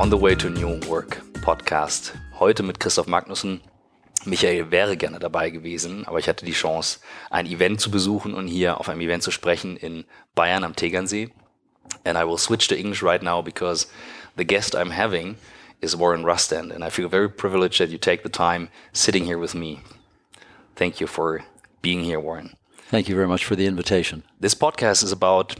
On the Way to New Work Podcast. Heute mit Christoph Magnussen. Michael wäre gerne dabei gewesen, aber ich hatte die Chance, ein Event zu besuchen und hier auf einem Event zu sprechen in Bayern am Tegernsee. And I will switch to English right now because the guest I'm having is Warren Rustand, and I feel very privileged that you take the time sitting here with me. Thank you for being here, Warren. Thank you very much for the invitation. This podcast is about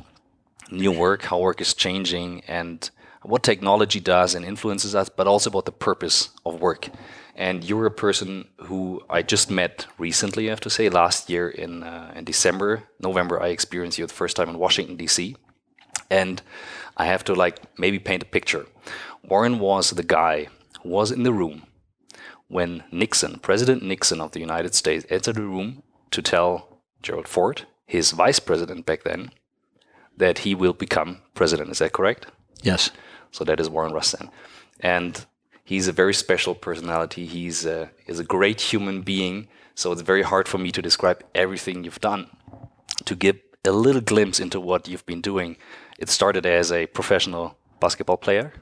new work, how work is changing, and what technology does and influences us, but also about the purpose of work. And you're a person who I just met recently, I have to say, last year in, uh, in December, November, I experienced you the first time in Washington, D.C. And I have to like maybe paint a picture. Warren was the guy who was in the room when Nixon, President Nixon of the United States, entered the room to tell Gerald Ford, his vice president back then, that he will become president. Is that correct? Yes. So that is Warren Rustand. And he's a very special personality. He's a, he's a great human being. So it's very hard for me to describe everything you've done. To give a little glimpse into what you've been doing, it started as a professional basketball player.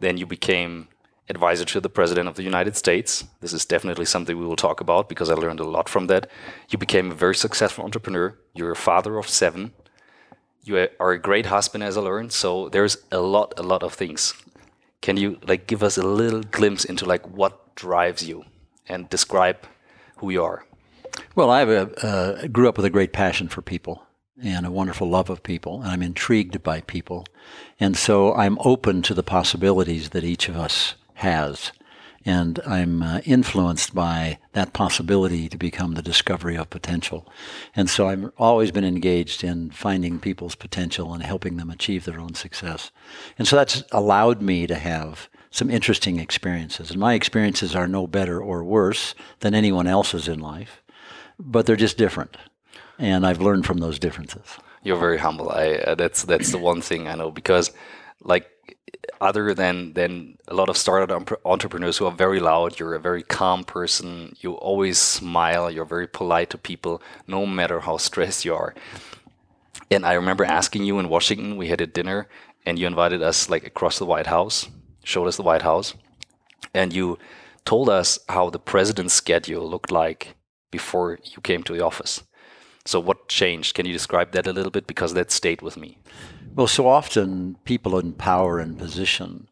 Then you became advisor to the president of the United States. This is definitely something we will talk about because I learned a lot from that. You became a very successful entrepreneur. You're a father of seven. You are a great husband, as I learned. So there's a lot, a lot of things. Can you like give us a little glimpse into like what drives you and describe who you are? Well, I uh, grew up with a great passion for people and a wonderful love of people, and I'm intrigued by people. And so I'm open to the possibilities that each of us has. And I'm uh, influenced by that possibility to become the discovery of potential. And so I've always been engaged in finding people's potential and helping them achieve their own success. And so that's allowed me to have some interesting experiences. And my experiences are no better or worse than anyone else's in life, but they're just different. And I've learned from those differences. You're very humble. I uh, that's that's the one thing I know because like other than than a lot of startup entrepreneurs who are very loud you're a very calm person you always smile you're very polite to people no matter how stressed you are. And i remember asking you in washington we had a dinner and you invited us like across the white house showed us the white house and you told us how the president's schedule looked like before you came to the office. So what changed? Can you describe that a little bit? Because that stayed with me well, so often people in power and position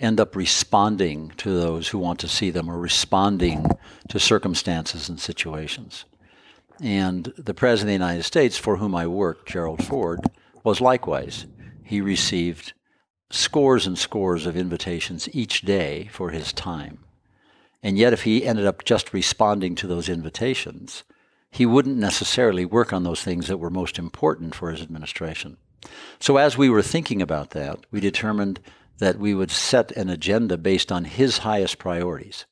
end up responding to those who want to see them or responding to circumstances and situations. And the President of the United States, for whom I worked, Gerald Ford, was likewise. He received scores and scores of invitations each day for his time. And yet, if he ended up just responding to those invitations, he wouldn't necessarily work on those things that were most important for his administration. So, as we were thinking about that, we determined that we would set an agenda based on his highest priorities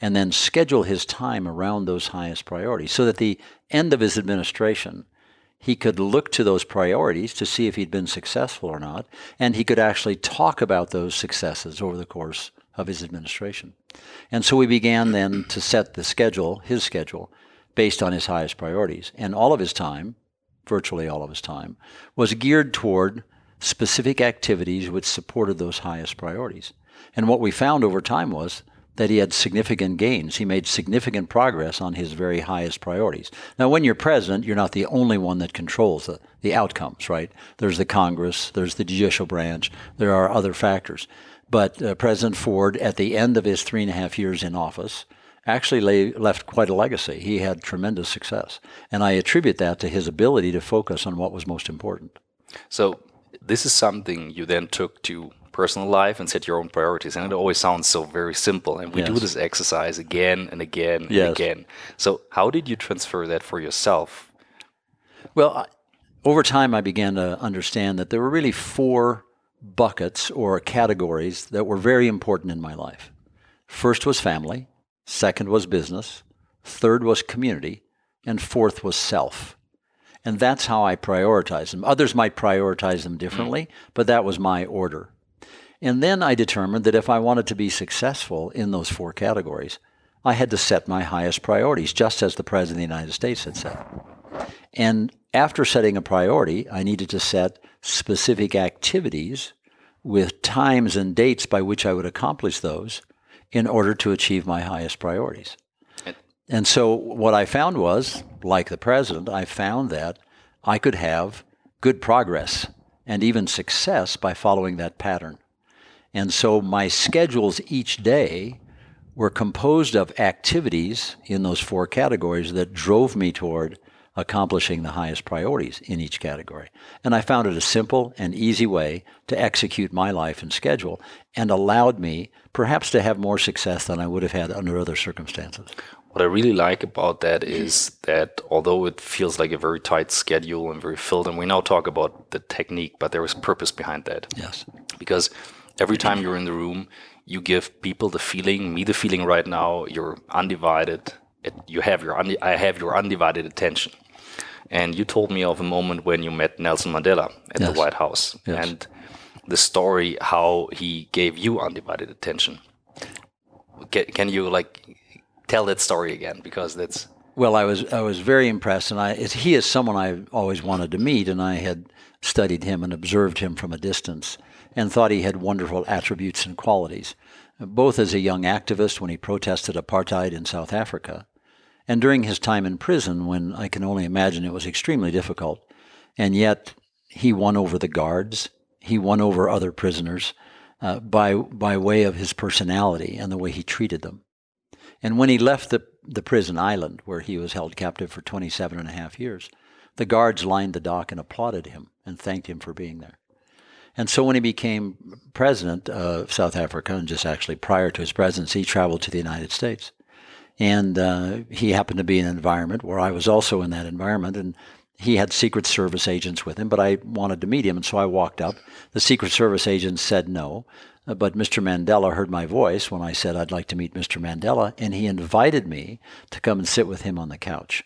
and then schedule his time around those highest priorities so that the end of his administration he could look to those priorities to see if he'd been successful or not, and he could actually talk about those successes over the course of his administration. And so we began then to set the schedule, his schedule, based on his highest priorities. And all of his time virtually all of his time, was geared toward specific activities which supported those highest priorities. And what we found over time was that he had significant gains. He made significant progress on his very highest priorities. Now, when you're president, you're not the only one that controls the, the outcomes, right? There's the Congress, there's the judicial branch, there are other factors. But uh, President Ford, at the end of his three and a half years in office, actually lay, left quite a legacy. He had tremendous success. And I attribute that to his ability to focus on what was most important. So, this is something you then took to personal life and set your own priorities. And it always sounds so very simple. And we yes. do this exercise again and again and yes. again. So, how did you transfer that for yourself? Well, over time, I began to understand that there were really four buckets or categories that were very important in my life. First was family, second was business, third was community, and fourth was self. And that's how I prioritize them. Others might prioritize them differently, mm. but that was my order. And then I determined that if I wanted to be successful in those four categories, I had to set my highest priorities, just as the President of the United States had said. And after setting a priority, I needed to set specific activities with times and dates by which I would accomplish those in order to achieve my highest priorities. And so what I found was, like the president, I found that I could have good progress and even success by following that pattern. And so my schedules each day were composed of activities in those four categories that drove me toward accomplishing the highest priorities in each category. And I found it a simple and easy way to execute my life and schedule and allowed me perhaps to have more success than I would have had under other circumstances. What I really like about that is that although it feels like a very tight schedule and very filled, and we now talk about the technique, but there was purpose behind that. Yes. Because every time you're in the room, you give people the feeling, me the feeling right now, you're undivided. It, you have your I have your undivided attention. And you told me of a moment when you met Nelson Mandela at yes. the White House, yes. and the story how he gave you undivided attention. Can, can you like tell that story again because that's well i was i was very impressed and i he is someone i always wanted to meet and i had studied him and observed him from a distance and thought he had wonderful attributes and qualities both as a young activist when he protested apartheid in south africa and during his time in prison when i can only imagine it was extremely difficult and yet he won over the guards he won over other prisoners uh, by by way of his personality and the way he treated them and when he left the, the prison island, where he was held captive for 27 and a half years, the guards lined the dock and applauded him and thanked him for being there. And so when he became president of South Africa, and just actually prior to his presidency, he traveled to the United States. And uh, he happened to be in an environment where I was also in that environment. And he had Secret Service agents with him, but I wanted to meet him. And so I walked up. The Secret Service agents said no. Uh, but Mr. Mandela heard my voice when I said I'd like to meet Mr. Mandela, and he invited me to come and sit with him on the couch.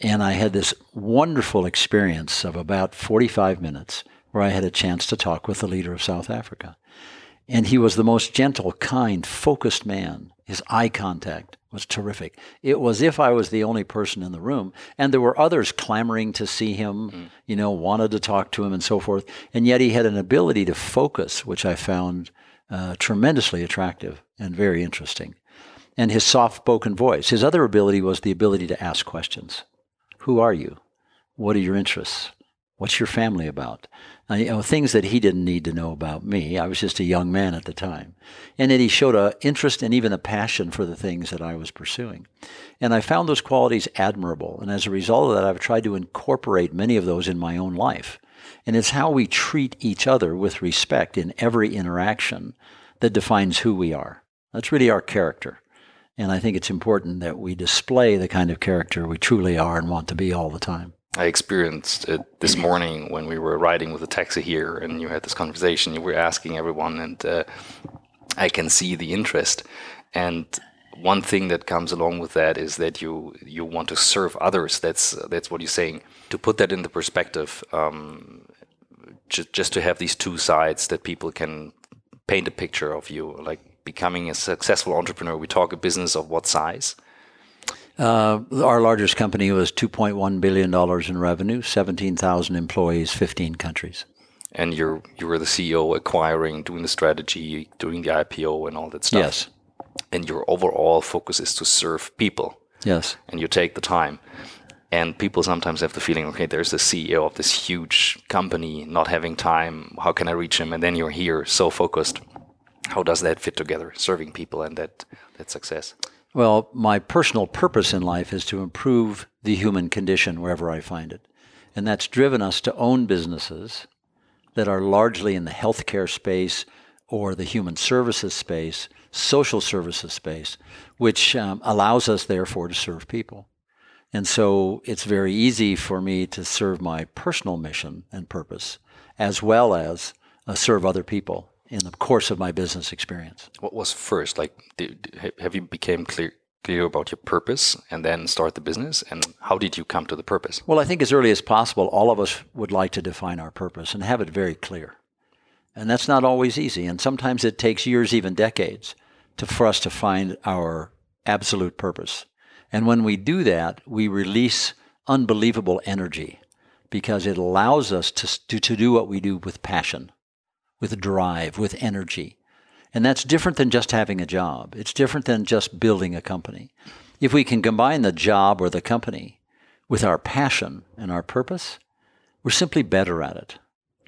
And I had this wonderful experience of about 45 minutes where I had a chance to talk with the leader of South Africa. And he was the most gentle, kind, focused man. His eye contact was terrific. It was if I was the only person in the room, and there were others clamoring to see him, mm. you know, wanted to talk to him and so forth. And yet he had an ability to focus, which I found uh, tremendously attractive and very interesting. And his soft spoken voice. His other ability was the ability to ask questions Who are you? What are your interests? What's your family about? Uh, you know, things that he didn't need to know about me. I was just a young man at the time. And that he showed an interest and even a passion for the things that I was pursuing. And I found those qualities admirable. And as a result of that, I've tried to incorporate many of those in my own life. And it's how we treat each other with respect in every interaction that defines who we are. That's really our character. And I think it's important that we display the kind of character we truly are and want to be all the time. I experienced it this morning when we were riding with a taxi here, and you had this conversation. You were asking everyone, and uh, I can see the interest. And one thing that comes along with that is that you you want to serve others. That's that's what you're saying. To put that into perspective, um, just just to have these two sides that people can paint a picture of you, like becoming a successful entrepreneur. We talk a business of what size? Uh, our largest company was $2.1 billion in revenue, 17,000 employees, 15 countries. And you're you were the CEO, acquiring, doing the strategy, doing the IPO, and all that stuff. Yes. And your overall focus is to serve people. Yes. And you take the time. And people sometimes have the feeling, okay, there's the CEO of this huge company not having time. How can I reach him? And then you're here, so focused. How does that fit together, serving people and that that success? Well, my personal purpose in life is to improve the human condition wherever I find it. And that's driven us to own businesses that are largely in the healthcare space or the human services space, social services space, which um, allows us, therefore, to serve people. And so it's very easy for me to serve my personal mission and purpose as well as uh, serve other people in the course of my business experience. What was first? Like, did, have you became clear clear about your purpose and then start the business? And how did you come to the purpose? Well, I think as early as possible, all of us would like to define our purpose and have it very clear. And that's not always easy. And sometimes it takes years, even decades, to, for us to find our absolute purpose. And when we do that, we release unbelievable energy because it allows us to, to, to do what we do with passion with drive, with energy. And that's different than just having a job. It's different than just building a company. If we can combine the job or the company with our passion and our purpose, we're simply better at it.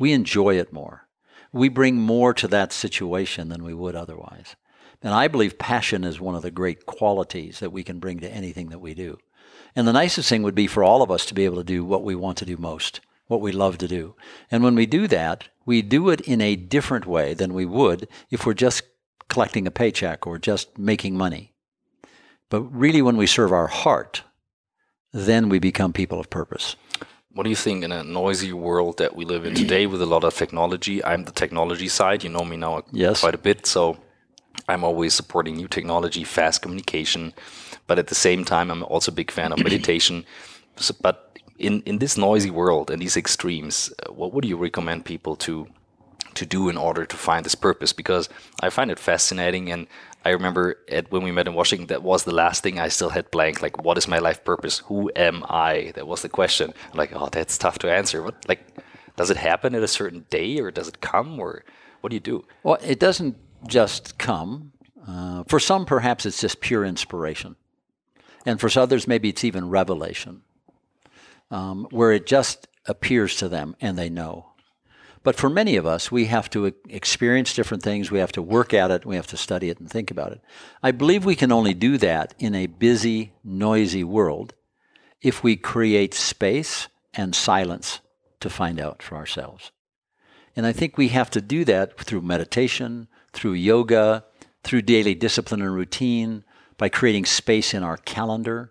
We enjoy it more. We bring more to that situation than we would otherwise. And I believe passion is one of the great qualities that we can bring to anything that we do. And the nicest thing would be for all of us to be able to do what we want to do most, what we love to do. And when we do that, we do it in a different way than we would if we're just collecting a paycheck or just making money. But really, when we serve our heart, then we become people of purpose. What do you think in a noisy world that we live in today with a lot of technology? I'm the technology side. You know me now yes. quite a bit. So I'm always supporting new technology, fast communication. But at the same time, I'm also a big fan of meditation. So, but in, in this noisy world and these extremes, uh, what would you recommend people to to do in order to find this purpose? Because I find it fascinating, and I remember at, when we met in Washington, that was the last thing I still had blank. Like, what is my life purpose? Who am I? That was the question. I'm like, oh, that's tough to answer. What like, does it happen at a certain day, or does it come, or what do you do? Well, it doesn't just come. Uh, for some, perhaps it's just pure inspiration. And for others, maybe it's even revelation, um, where it just appears to them and they know. But for many of us, we have to experience different things. We have to work at it. We have to study it and think about it. I believe we can only do that in a busy, noisy world if we create space and silence to find out for ourselves. And I think we have to do that through meditation, through yoga, through daily discipline and routine, by creating space in our calendar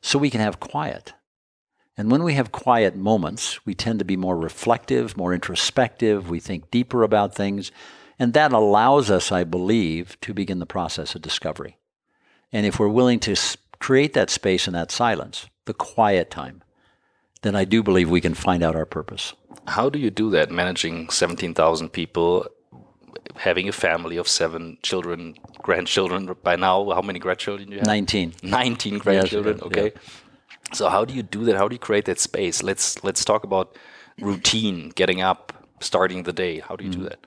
so we can have quiet. And when we have quiet moments, we tend to be more reflective, more introspective, we think deeper about things, and that allows us, I believe, to begin the process of discovery. And if we're willing to create that space and that silence, the quiet time, then I do believe we can find out our purpose. How do you do that, managing 17,000 people having a family of seven children, grandchildren by now. How many grandchildren do you have? 19. 19 grandchildren, yes, okay. Yeah. So how do you do that? How do you create that space? Let's let's talk about routine, getting up, starting the day. How do you mm. do that?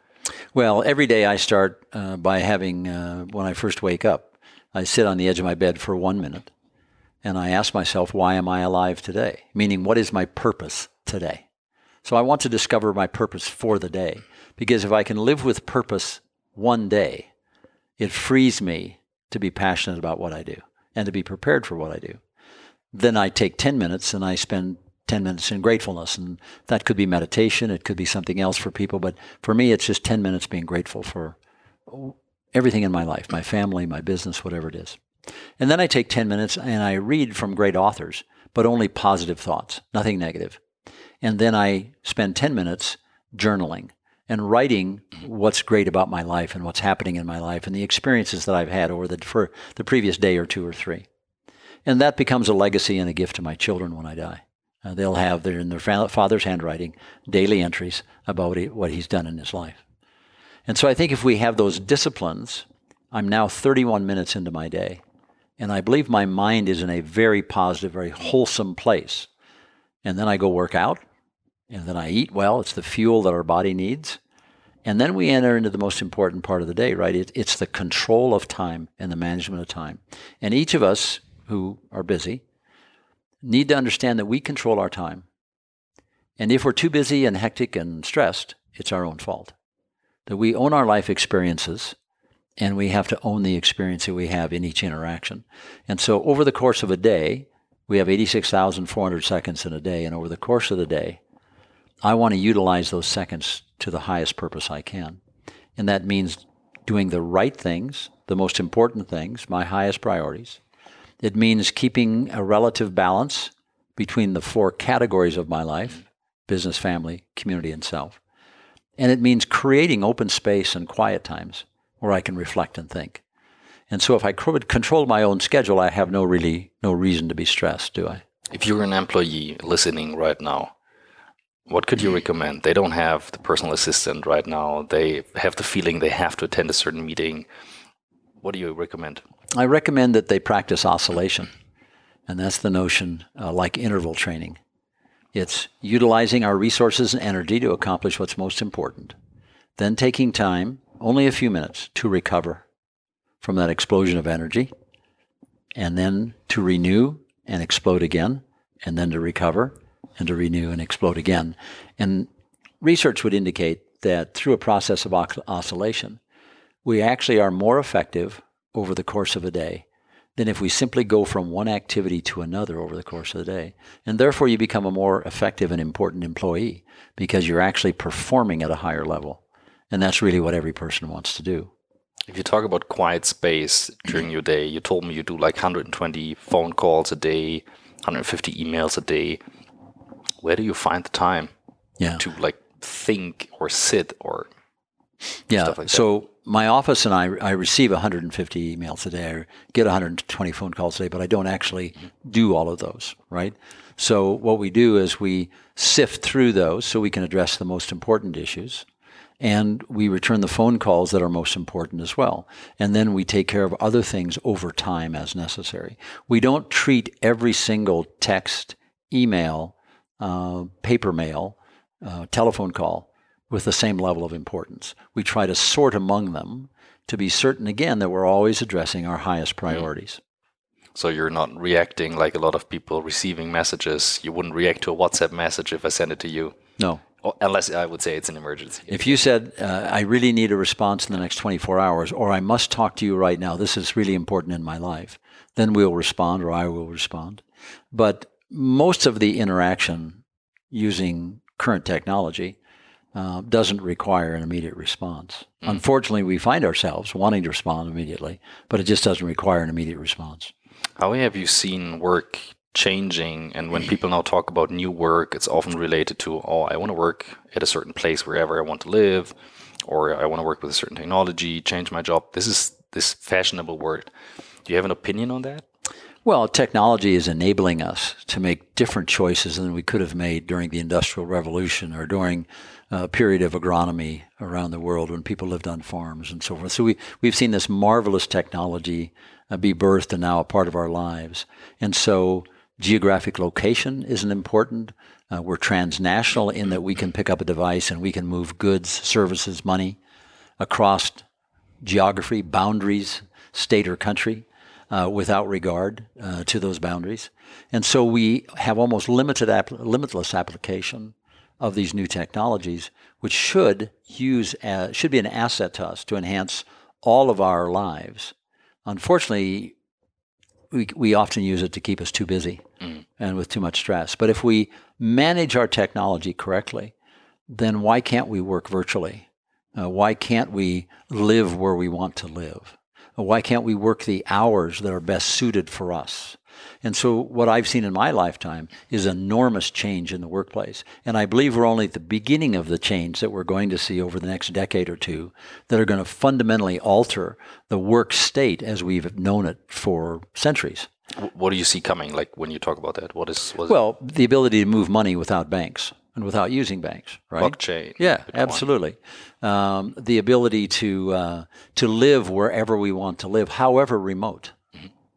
Well, every day I start uh, by having uh, when I first wake up, I sit on the edge of my bed for 1 minute and I ask myself, why am I alive today? Meaning, what is my purpose today? So I want to discover my purpose for the day. Because if I can live with purpose one day, it frees me to be passionate about what I do and to be prepared for what I do. Then I take 10 minutes and I spend 10 minutes in gratefulness. And that could be meditation, it could be something else for people. But for me, it's just 10 minutes being grateful for everything in my life my family, my business, whatever it is. And then I take 10 minutes and I read from great authors, but only positive thoughts, nothing negative. And then I spend 10 minutes journaling and writing what's great about my life and what's happening in my life and the experiences that I've had over the for the previous day or two or three. And that becomes a legacy and a gift to my children when I die. Uh, they'll have their in their father's handwriting daily entries about what he's done in his life. And so I think if we have those disciplines, I'm now 31 minutes into my day, and I believe my mind is in a very positive, very wholesome place. And then I go work out, and then I eat well. It's the fuel that our body needs. And then we enter into the most important part of the day, right? It, it's the control of time and the management of time. And each of us who are busy need to understand that we control our time. And if we're too busy and hectic and stressed, it's our own fault. That we own our life experiences and we have to own the experience that we have in each interaction. And so over the course of a day, we have 86,400 seconds in a day. And over the course of the day, I want to utilize those seconds to the highest purpose I can. And that means doing the right things, the most important things, my highest priorities. It means keeping a relative balance between the four categories of my life business, family, community, and self. And it means creating open space and quiet times where I can reflect and think. And so if I could control my own schedule, I have no really no reason to be stressed, do I? If you're an employee listening right now, what could you recommend? They don't have the personal assistant right now. They have the feeling they have to attend a certain meeting. What do you recommend? I recommend that they practice oscillation. And that's the notion uh, like interval training. It's utilizing our resources and energy to accomplish what's most important, then taking time, only a few minutes, to recover from that explosion of energy, and then to renew and explode again, and then to recover and to renew and explode again. And research would indicate that through a process of oscillation, we actually are more effective over the course of a day than if we simply go from one activity to another over the course of the day. And therefore, you become a more effective and important employee because you're actually performing at a higher level. And that's really what every person wants to do. If you talk about quiet space during your day, you told me you do like 120 phone calls a day, 150 emails a day. Where do you find the time yeah. to like think or sit or yeah. Like so my office and I, I receive 150 emails a day. I get 120 phone calls a day, but I don't actually do all of those, right? So what we do is we sift through those so we can address the most important issues. And we return the phone calls that are most important as well. And then we take care of other things over time as necessary. We don't treat every single text, email, uh, paper mail, uh, telephone call with the same level of importance. We try to sort among them to be certain, again, that we're always addressing our highest mm-hmm. priorities. So you're not reacting like a lot of people receiving messages. You wouldn't react to a WhatsApp message if I send it to you. No. Unless I would say it's an emergency. If you said, uh, I really need a response in the next 24 hours, or I must talk to you right now, this is really important in my life, then we'll respond or I will respond. But most of the interaction using current technology uh, doesn't require an immediate response. Mm. Unfortunately, we find ourselves wanting to respond immediately, but it just doesn't require an immediate response. How have you seen work changing? And when people now talk about new work, it's often related to, oh, I want to work at a certain place wherever I want to live, or I want to work with a certain technology, change my job. This is this fashionable word. Do you have an opinion on that? Well, technology is enabling us to make different choices than we could have made during the Industrial Revolution or during a period of agronomy around the world when people lived on farms and so forth. So we, we've seen this marvelous technology uh, be birthed and now a part of our lives. And so geographic location isn't important. Uh, we're transnational in that we can pick up a device and we can move goods, services, money across geography, boundaries, state or country uh, without regard uh, to those boundaries. And so we have almost limited ap- limitless application of these new technologies, which should use uh, should be an asset to us to enhance all of our lives. Unfortunately, we, we often use it to keep us too busy mm. and with too much stress. But if we manage our technology correctly, then why can't we work virtually? Uh, why can't we live where we want to live? Why can't we work the hours that are best suited for us? And so, what I've seen in my lifetime is enormous change in the workplace. And I believe we're only at the beginning of the change that we're going to see over the next decade or two that are going to fundamentally alter the work state as we've known it for centuries. What do you see coming? Like when you talk about that, what is? What is well, the ability to move money without banks and without using banks, right? Blockchain. Yeah, Bitcoin. absolutely. Um, the ability to uh, to live wherever we want to live, however remote.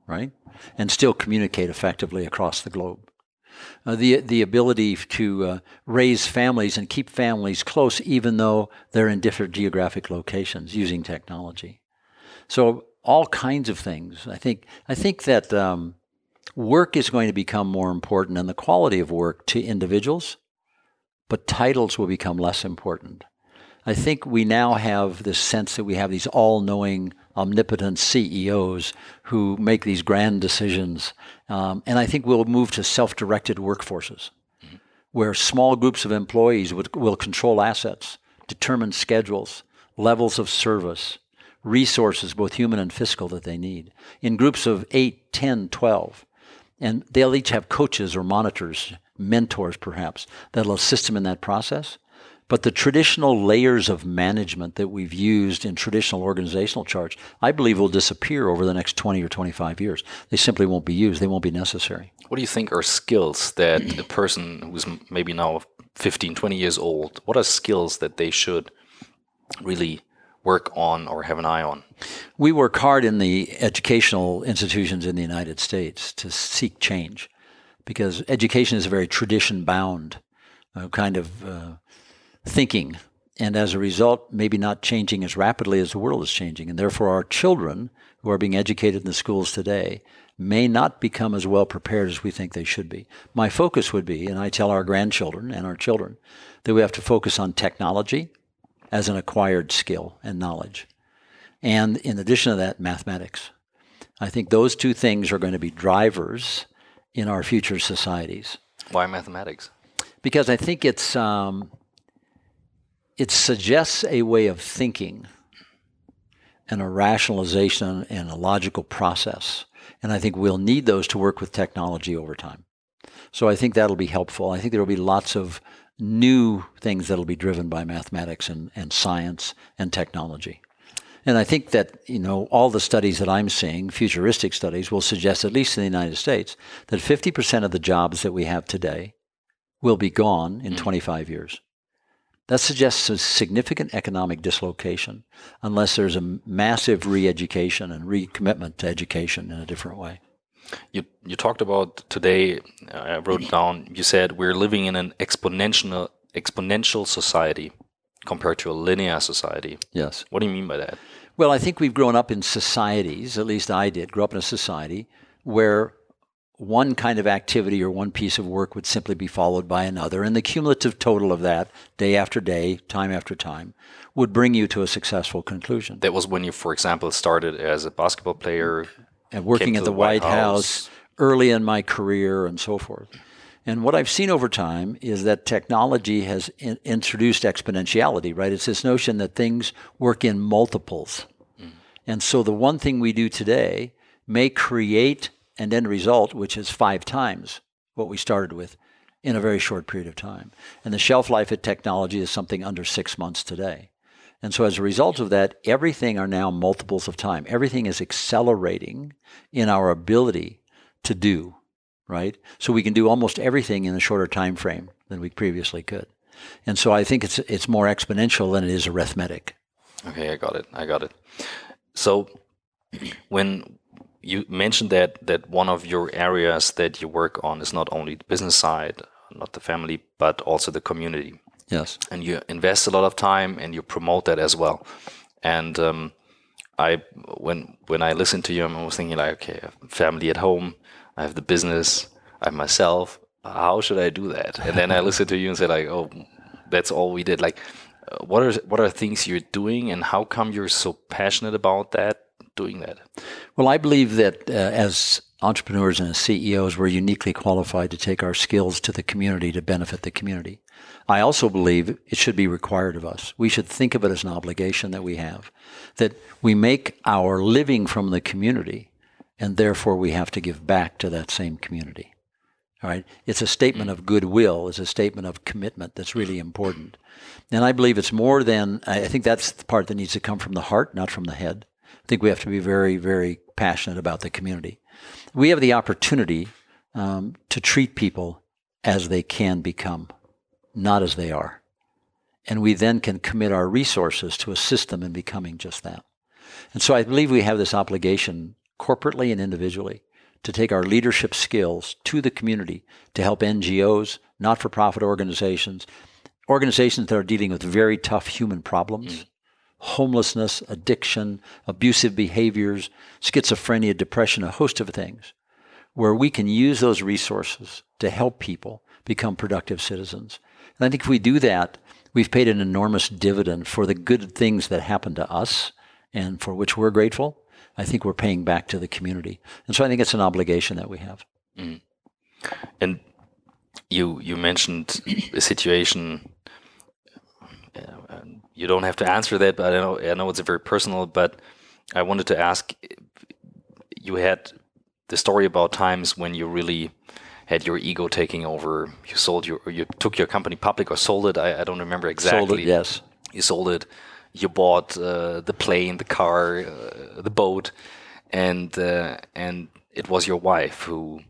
Right, and still communicate effectively across the globe. Uh, the the ability to uh, raise families and keep families close, even though they're in different geographic locations, using technology. So all kinds of things. I think I think that. Um, work is going to become more important and the quality of work to individuals but titles will become less important. I think we now have this sense that we have these all knowing, omnipotent CEOs who make these grand decisions. Um, and I think we'll move to self directed workforces mm-hmm. where small groups of employees would, will control assets, determine schedules, levels of service, resources, both human and fiscal, that they need in groups of 8, 10, 12. And they'll each have coaches or monitors mentors perhaps that'll assist them in that process. But the traditional layers of management that we've used in traditional organizational charts, I believe will disappear over the next 20 or 25 years. They simply won't be used. They won't be necessary. What do you think are skills that a person who's maybe now 15, 20 years old, what are skills that they should really work on or have an eye on? We work hard in the educational institutions in the United States to seek change because education is a very tradition bound uh, kind of uh, thinking and as a result, maybe not changing as rapidly as the world is changing. And therefore, our children who are being educated in the schools today may not become as well prepared as we think they should be. My focus would be, and I tell our grandchildren and our children, that we have to focus on technology as an acquired skill and knowledge. And in addition to that, mathematics. I think those two things are going to be drivers in our future societies. Why mathematics? Because I think it's um, it suggests a way of thinking and a rationalization and a logical process. And I think we'll need those to work with technology over time. So I think that'll be helpful. I think there will be lots of new things that'll be driven by mathematics and, and science and technology. And I think that, you know, all the studies that I'm seeing, futuristic studies, will suggest, at least in the United States, that 50% of the jobs that we have today will be gone in mm. 25 years. That suggests a significant economic dislocation unless there's a massive re education and recommitment to education in a different way. You, you talked about today, uh, I wrote it down, you said we're living in an exponential, exponential society compared to a linear society. Yes. What do you mean by that? Well, I think we've grown up in societies, at least I did, grow up in a society where one kind of activity or one piece of work would simply be followed by another. And the cumulative total of that, day after day, time after time, would bring you to a successful conclusion. That was when you, for example, started as a basketball player. And working at the, the White, White House. House early in my career and so forth. And what I've seen over time is that technology has in- introduced exponentiality, right? It's this notion that things work in multiples. Mm. And so the one thing we do today may create an end result which is five times what we started with in a very short period of time. And the shelf life of technology is something under six months today. And so as a result of that, everything are now multiples of time. Everything is accelerating in our ability to do right? So we can do almost everything in a shorter time frame than we previously could. And so I think it's it's more exponential than it is arithmetic. Okay, I got it. I got it. So when you mentioned that that one of your areas that you work on is not only the business side, not the family, but also the community. Yes. And you invest a lot of time and you promote that as well. And um, I when when I listened to you, I was thinking like, okay, family at home, I have the business, I have myself. How should I do that? And then I listened to you and said like, oh, that's all we did. Like, uh, what are what are things you're doing, and how come you're so passionate about that, doing that? Well, I believe that uh, as entrepreneurs and as CEOs, we're uniquely qualified to take our skills to the community to benefit the community. I also believe it should be required of us. We should think of it as an obligation that we have, that we make our living from the community and therefore we have to give back to that same community. All right? It's a statement of goodwill, it's a statement of commitment that's really important. And I believe it's more than, I think that's the part that needs to come from the heart, not from the head. I think we have to be very, very passionate about the community. We have the opportunity um, to treat people as they can become, not as they are. And we then can commit our resources to assist them in becoming just that. And so I believe we have this obligation corporately and individually, to take our leadership skills to the community to help NGOs, not for profit organizations, organizations that are dealing with very tough human problems. Mm. Homelessness, addiction, abusive behaviors, schizophrenia, depression, a host of things, where we can use those resources to help people become productive citizens. And I think if we do that, we've paid an enormous dividend for the good things that happen to us and for which we're grateful. I think we're paying back to the community. And so I think it's an obligation that we have. Mm. And you you mentioned a situation. Uh, you don't have to answer that, but I know I know it's very personal. But I wanted to ask: you had the story about times when you really had your ego taking over. You sold your, you took your company public or sold it. I, I don't remember exactly. Sold it, yes. You sold it you bought uh, the plane, the car, uh, the boat, and uh, and it was your wife who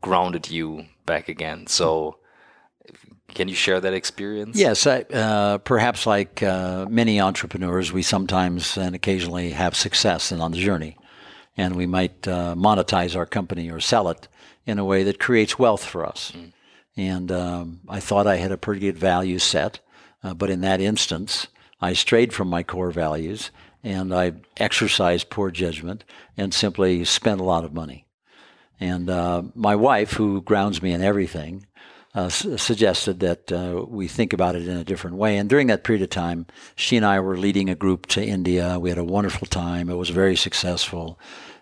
grounded you back again. So, can you share that experience? Yes, I, uh, perhaps like uh, many entrepreneurs, we sometimes and occasionally have success and on the journey, and we might uh, monetize our company or sell it in a way that creates wealth for us. Mm. And um, I thought I had a pretty good value set Uh, but in that instance, I strayed from my core values and I exercised poor judgment and simply spent a lot of money. And uh, my wife, who grounds me in everything, uh, suggested that uh, we think about it in a different way. And during that period of time, she and I were leading a group to India. We had a wonderful time. It was very successful.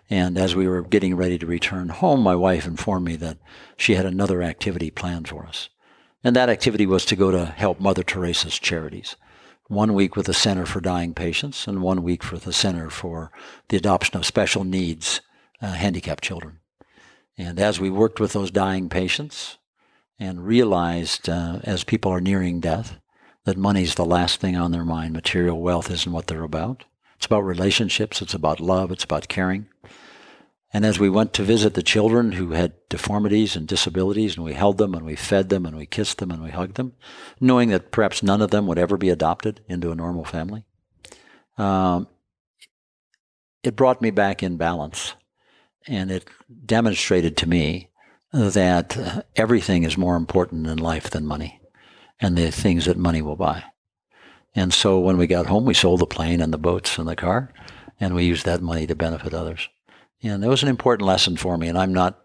And as we were getting ready to return home, my wife informed me that she had another activity planned for us. And that activity was to go to help Mother Teresa's charities. One week with the Center for Dying Patients, and one week for the Center for the Adoption of Special Needs uh, Handicapped Children. And as we worked with those dying patients and realized uh, as people are nearing death that money's the last thing on their mind, material wealth isn't what they're about. It's about relationships, it's about love, it's about caring. And as we went to visit the children who had deformities and disabilities, and we held them and we fed them and we kissed them and we hugged them, knowing that perhaps none of them would ever be adopted into a normal family, um, it brought me back in balance. And it demonstrated to me that everything is more important in life than money and the things that money will buy. And so when we got home, we sold the plane and the boats and the car, and we used that money to benefit others. And it was an important lesson for me. And I'm not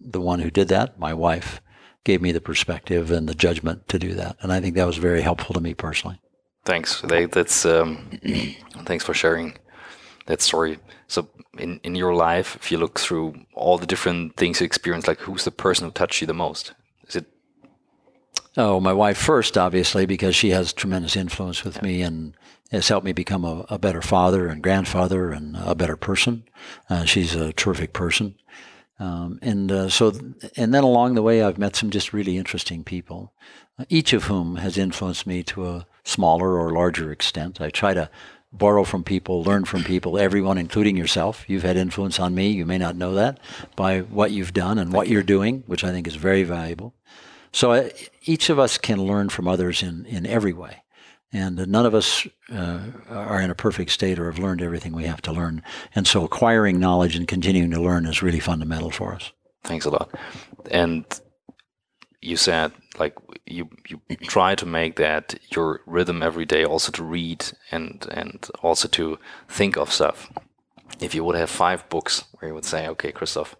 the one who did that. My wife gave me the perspective and the judgment to do that. And I think that was very helpful to me personally. Thanks. That's um, thanks for sharing that story. So in, in your life, if you look through all the different things you experience, like who's the person who touched you the most? Is it Oh, my wife first, obviously, because she has tremendous influence with yeah. me and has helped me become a, a, better father and grandfather and a better person. Uh, she's a terrific person. Um, and uh, so, and then along the way, I've met some just really interesting people, uh, each of whom has influenced me to a smaller or larger extent. I try to borrow from people, learn from people, everyone, including yourself. You've had influence on me. You may not know that by what you've done and what you're doing, which I think is very valuable. So uh, each of us can learn from others in, in every way. And uh, none of us uh, are in a perfect state or have learned everything we have to learn. And so acquiring knowledge and continuing to learn is really fundamental for us. Thanks a lot. And you said like you you try to make that your rhythm every day also to read and and also to think of stuff if you would have five books where you would say okay christoph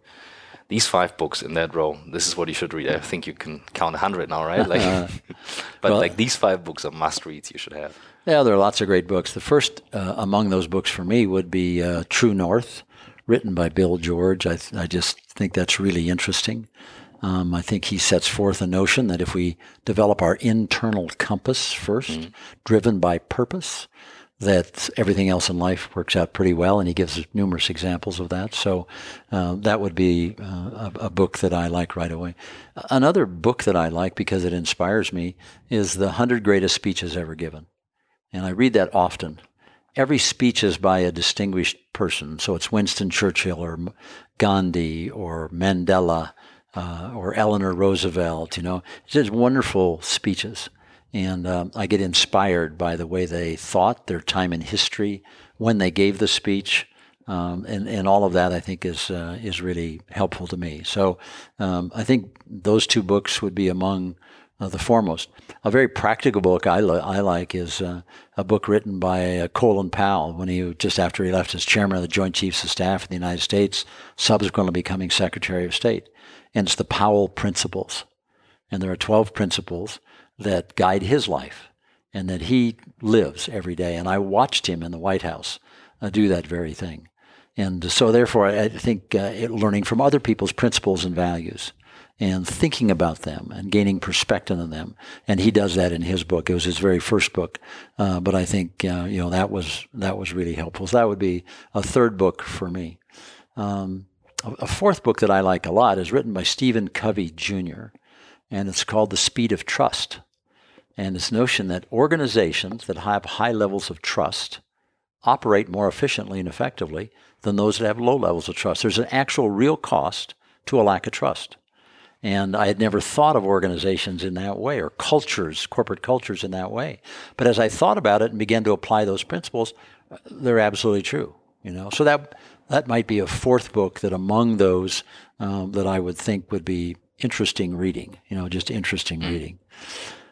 these five books in that row, this is what you should read. I think you can count a hundred now, right? Like, but well, like these five books are must reads you should have. Yeah, there are lots of great books. The first uh, among those books for me would be uh, True North, written by Bill George. I, th- I just think that's really interesting. Um, I think he sets forth a notion that if we develop our internal compass 1st mm-hmm. driven by purpose, that everything else in life works out pretty well, and he gives numerous examples of that. So uh, that would be uh, a, a, book that I like right away. Another book that I like because it inspires me is The Hundred Greatest Speeches Ever Given. And I read that often. Every speech is by a distinguished person. So it's Winston Churchill or Gandhi or Mandela uh, or Eleanor Roosevelt. You know, just wonderful speeches. And um, I get inspired by the way they thought, their time in history, when they gave the speech. Um, and, and all of that I think is uh, is really helpful to me. So um, I think those two books would be among uh, the foremost. A very practical book I, li- I like is uh, a book written by uh, Colin Powell when he just after he left as chairman of the Joint Chiefs of Staff of the United States, subsequently becoming Secretary of State, and it's the Powell Principles, and there are twelve principles that guide his life and that he lives every day. And I watched him in the White House uh, do that very thing. And so, therefore, I think uh, it, learning from other people's principles and values and thinking about them and gaining perspective on them. And he does that in his book. It was his very first book, uh, but I think uh, you know that was that was really helpful. So that would be a third book for me. Um, a fourth book that I like a lot is written by Stephen Covey Jr and it's called the speed of trust. And this notion that organizations that have high levels of trust operate more efficiently and effectively than those that have low levels of trust. There's an actual real cost to a lack of trust. And I had never thought of organizations in that way or cultures, corporate cultures in that way. But as I thought about it and began to apply those principles, they're absolutely true. You know, so that that might be a fourth book that among those um, that I would think would be interesting reading, you know, just interesting mm. reading.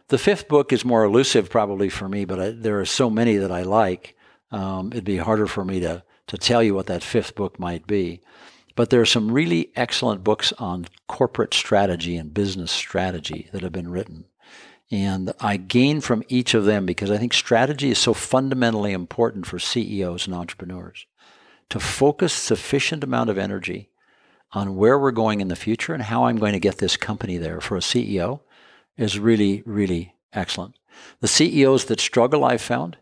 The fifth book is more elusive, probably for me, but I, there are so many that I like. Um, it'd be harder for me to to tell you what that fifth book might be. But there are some really excellent books on corporate strategy and business strategy that have been written. And I gain from each of them because I think strategy is so fundamentally important for CEOs and entrepreneurs to focus sufficient amount of energy on where we're going in the future and how I'm going to get this company there for a CEO is really, really excellent. The CEOs that struggle, I've found,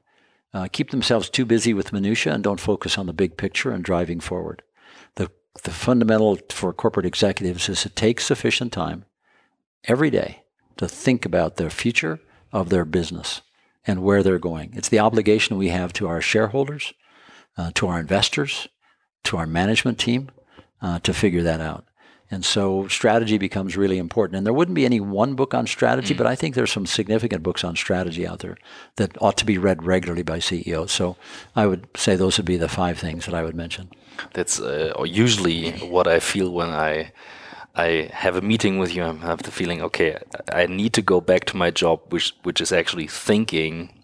uh, keep themselves too busy with minutia and don't focus on the big picture and driving forward. The, the fundamental for corporate executives is to take sufficient time every day to think about the future of their business and where they're going. It's the obligation we have to our shareholders, uh, to our investors, to our management team uh, to figure that out. And so strategy becomes really important. And there wouldn't be any one book on strategy, mm. but I think there's some significant books on strategy out there that ought to be read regularly by CEOs. So I would say those would be the five things that I would mention. That's uh, usually what I feel when I I have a meeting with you. I have the feeling, okay, I need to go back to my job, which which is actually thinking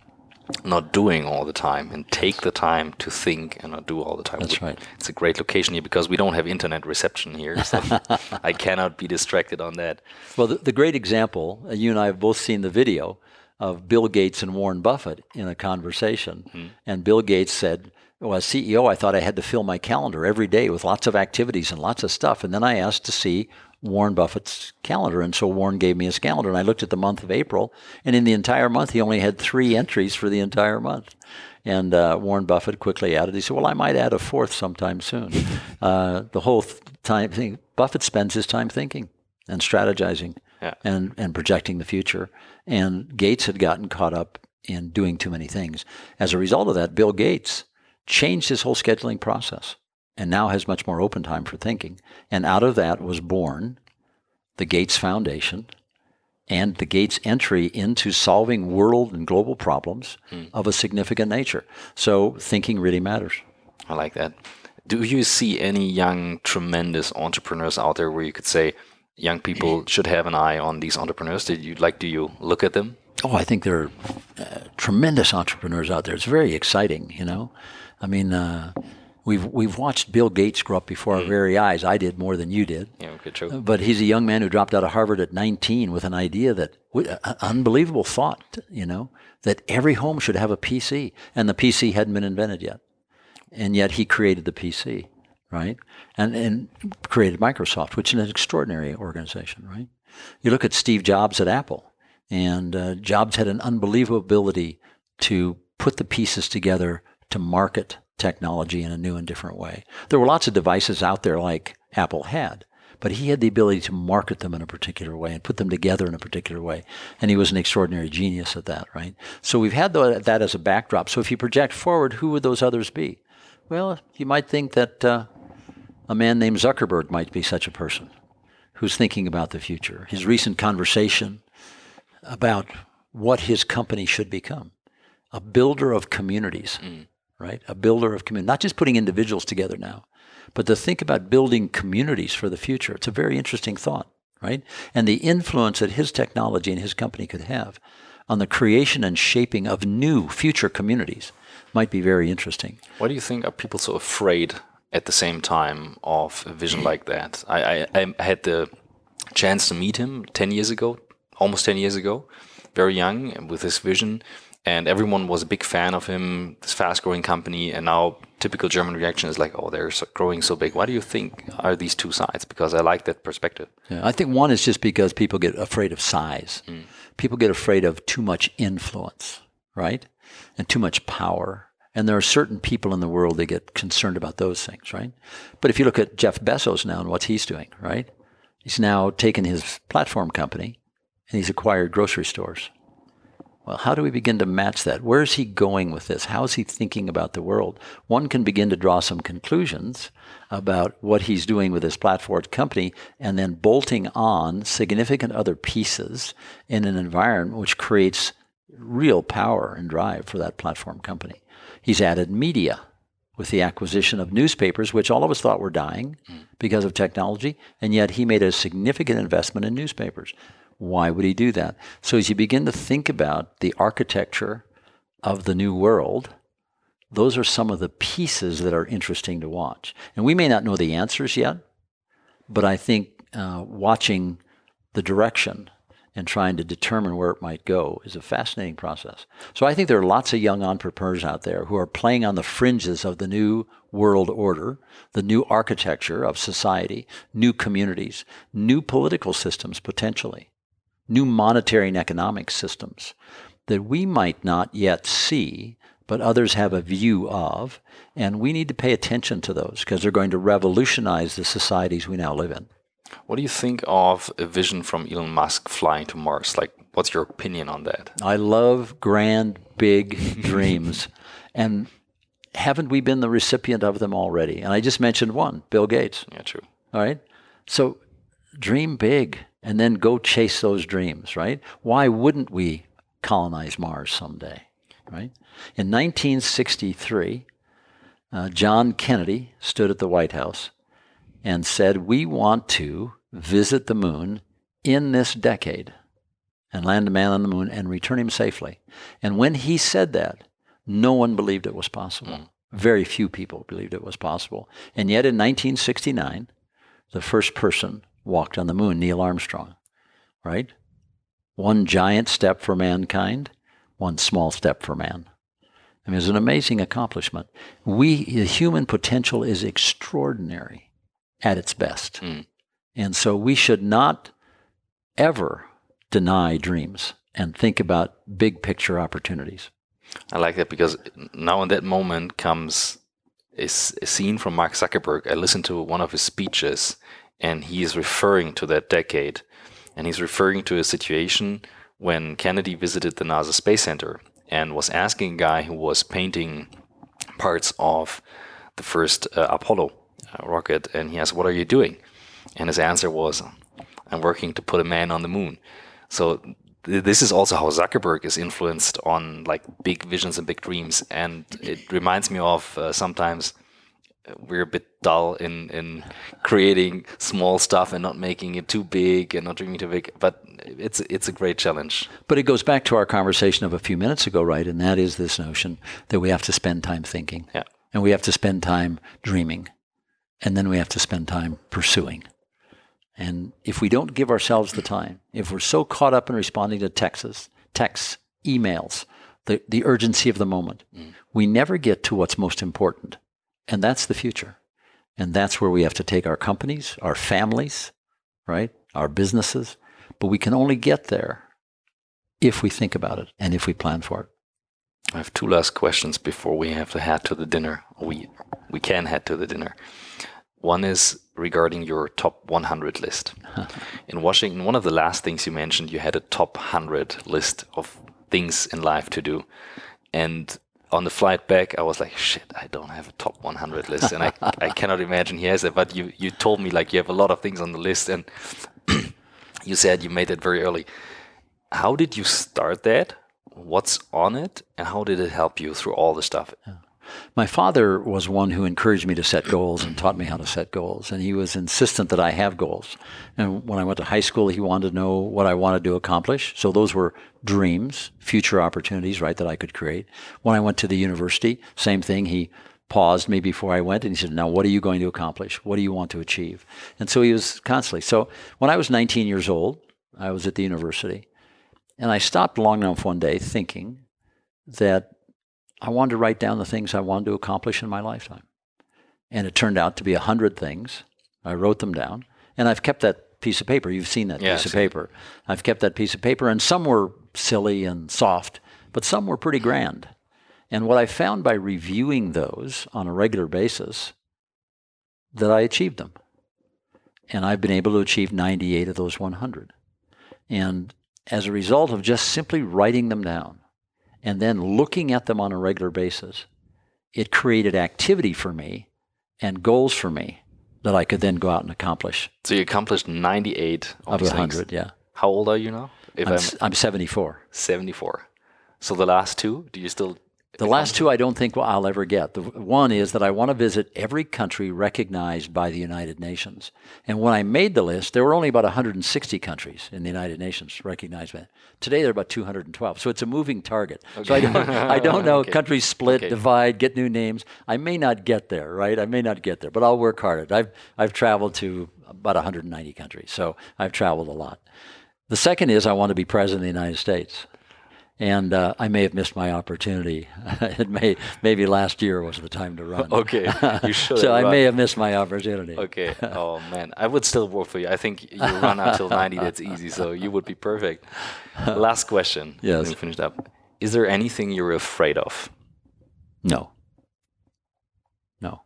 not doing all the time and take the time to think and not do all the time. That's right. It's a great location here because we don't have internet reception here. So I cannot be distracted on that. Well, the, the great example, uh, you and I have both seen the video of Bill Gates and Warren Buffett in a conversation. Mm-hmm. And Bill Gates said, well, as CEO, I thought I had to fill my calendar every day with lots of activities and lots of stuff. And then I asked to see Warren Buffett's calendar. And so Warren gave me his calendar. And I looked at the month of April. And in the entire month, he only had three entries for the entire month. And uh, Warren Buffett quickly added, he said, Well, I might add a fourth sometime soon. Uh, the whole th- time thing, Buffett spends his time thinking and strategizing yeah. and, and projecting the future. And Gates had gotten caught up in doing too many things. As a result of that, Bill Gates changed his whole scheduling process and now has much more open time for thinking. And out of that was born the Gates Foundation and the Gates entry into solving world and global problems mm. of a significant nature. So thinking really matters. I like that. Do you see any young, tremendous entrepreneurs out there where you could say young people should have an eye on these entrepreneurs? Did you like? Do you look at them? Oh, I think there are uh, tremendous entrepreneurs out there. It's very exciting, you know. I mean, uh, we've we've watched Bill Gates grow up before mm. our very eyes. I did more than you did. Yeah, okay, true. But he's a young man who dropped out of Harvard at 19 with an idea that uh, unbelievable thought, you know, that every home should have a PC, and the PC hadn't been invented yet, and yet he created the PC, right? And and created Microsoft, which is an extraordinary organization, right? You look at Steve Jobs at Apple, and uh, Jobs had an unbelievable ability to put the pieces together to market technology in a new and different way. There were lots of devices out there like Apple had, but he had the ability to market them in a particular way and put them together in a particular way. And he was an extraordinary genius at that, right? So we've had that as a backdrop. So if you project forward, who would those others be? Well, you might think that uh, a man named Zuckerberg might be such a person who's thinking about the future. His recent conversation about what his company should become a builder of communities. Mm right? A builder of community, not just putting individuals together now, but to think about building communities for the future. It's a very interesting thought, right? And the influence that his technology and his company could have on the creation and shaping of new future communities might be very interesting. Why do you think are people so afraid at the same time of a vision like that? I, I, I had the chance to meet him 10 years ago, almost 10 years ago, very young, and with his vision and everyone was a big fan of him, this fast growing company. And now, typical German reaction is like, oh, they're so growing so big. Why do you think are these two sides? Because I like that perspective. Yeah, I think one is just because people get afraid of size. Mm. People get afraid of too much influence, right? And too much power. And there are certain people in the world that get concerned about those things, right? But if you look at Jeff Bezos now and what he's doing, right? He's now taken his platform company and he's acquired grocery stores well, how do we begin to match that? Where is he going with this? How is he thinking about the world? One can begin to draw some conclusions about what he's doing with his platform company and then bolting on significant other pieces in an environment which creates real power and drive for that platform company. He's added media with the acquisition of newspapers, which all of us thought were dying mm. because of technology, and yet he made a significant investment in newspapers. Why would he do that? So as you begin to think about the architecture of the new world, those are some of the pieces that are interesting to watch. And we may not know the answers yet, but I think uh, watching the direction and trying to determine where it might go is a fascinating process. So I think there are lots of young entrepreneurs out there who are playing on the fringes of the new world order, the new architecture of society, new communities, new political systems potentially, new monetary and economic systems that we might not yet see, but others have a view of, and we need to pay attention to those because they're going to revolutionize the societies we now live in. What do you think of a vision from Elon Musk flying to Mars? Like, what's your opinion on that? I love grand, big dreams. And haven't we been the recipient of them already? And I just mentioned one, Bill Gates. Yeah, true. All right. So dream big and then go chase those dreams, right? Why wouldn't we colonize Mars someday, right? In 1963, uh, John Kennedy stood at the White House and said, We want to visit the moon in this decade and land a man on the moon and return him safely. And when he said that, no one believed it was possible. Mm. Very few people believed it was possible. And yet in 1969, the first person walked on the moon, Neil Armstrong, right? One giant step for mankind, one small step for man. I mean, it's an amazing accomplishment. We, the human potential is extraordinary at its best. Mm. And so we should not ever deny dreams and think about big picture opportunities. I like that because now in that moment comes a, a, scene from Mark Zuckerberg. I listened to one of his speeches and he is referring to that decade. And he's referring to a situation when Kennedy visited the NASA Space Center and was asking a guy who was painting parts of the first uh, Apollo uh, rocket, and he asked, "What are you doing?" And his answer was, "I'm working to put a man on the moon." So th- this is also how Zuckerberg is influenced on like big visions and big dreams, and it reminds me of uh, sometimes we're a bit dull in in creating small stuff and not making it too big and not dreaming too big. But it's it's a great challenge. But it goes back to our conversation of a few minutes ago, right? And that is this notion that we have to spend time thinking, yeah, and we have to spend time dreaming, and then we have to spend time pursuing. And if we don't give ourselves the time, if we're so caught up in responding to texts, texts, emails, the, the urgency of the moment, mm. we never get to what's most important. And that's the future. And that's where we have to take our companies, our families, right? Our businesses. But we can only get there if we think about it and if we plan for it. I have two last questions before we have to head to the dinner. We we can head to the dinner. One is regarding your top 100 list. in Washington, one of the last things you mentioned, you had a top 100 list of things in life to do. And on the flight back, I was like, shit, I don't have a top 100 list. And I, I cannot imagine he has it. But you, you told me like you have a lot of things on the list. And you said you made it very early. How did you start that? What's on it? And how did it help you through all the stuff? Yeah. My father was one who encouraged me to set goals and taught me how to set goals. And he was insistent that I have goals. And when I went to high school, he wanted to know what I wanted to accomplish. So those were dreams, future opportunities, right, that I could create. When I went to the university, same thing. He paused me before I went and he said, Now, what are you going to accomplish? What do you want to achieve? And so he was constantly. So when I was 19 years old, I was at the university. And I stopped long enough one day thinking that I wanted to write down the things I wanted to accomplish in my lifetime. And it turned out to be a hundred things. I wrote them down. And I've kept that piece of paper. You've seen that yeah, piece of paper. I've kept that piece of paper. And some were silly and soft, but some were pretty grand. And what I found by reviewing those on a regular basis, that I achieved them. And I've been able to achieve 98 of those 100. And as a result of just simply writing them down, and then looking at them on a regular basis, it created activity for me and goals for me that I could then go out and accomplish. So you accomplished 98 of 100, yeah. How old are you now? If I'm, I'm, I'm 74. 74. So the last two, do you still The last two I don't think I'll ever get. The one is that I want to visit every country recognized by the United Nations. And when I made the list, there were only about 160 countries in the United Nations recognized by. Today there are about 212. So it's a moving target. So I don't, I don't know. Okay. Countries split, Okay. divide, get new names. I may not get there, right? I may not get there, but I'll work hard at it. I've I've traveled to about 190 countries, so I've traveled a lot. The second is I want to be president of the United States and uh, I may have missed my opportunity. it may maybe last year was the time to run. Okay, you should so I run. may have missed my opportunity. Okay. Oh man, I would still work for you. I think you run until 90. That's easy. So you would be perfect. Last question. Yes. Then we finished up. Is there anything you're afraid of? No. No.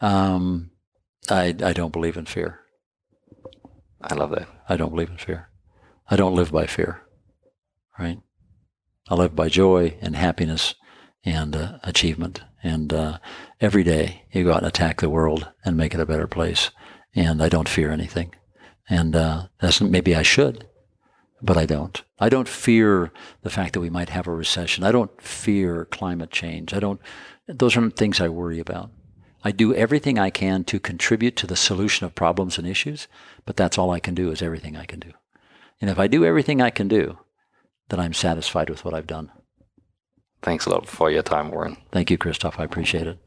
Um, I I don't believe in fear. I love that. I don't believe in fear. I don't live by fear. Right. I live by joy and happiness and uh, achievement. And uh, every day you go out and attack the world and make it a better place. And I don't fear anything. And uh, that's maybe I should, but I don't. I don't fear the fact that we might have a recession. I don't fear climate change. I don't. Those aren't things I worry about. I do everything I can to contribute to the solution of problems and issues, but that's all I can do is everything I can do. And if I do everything I can do, then I'm satisfied with what I've done. Thanks a lot for your time, Warren. Thank you, Christoph. I appreciate it.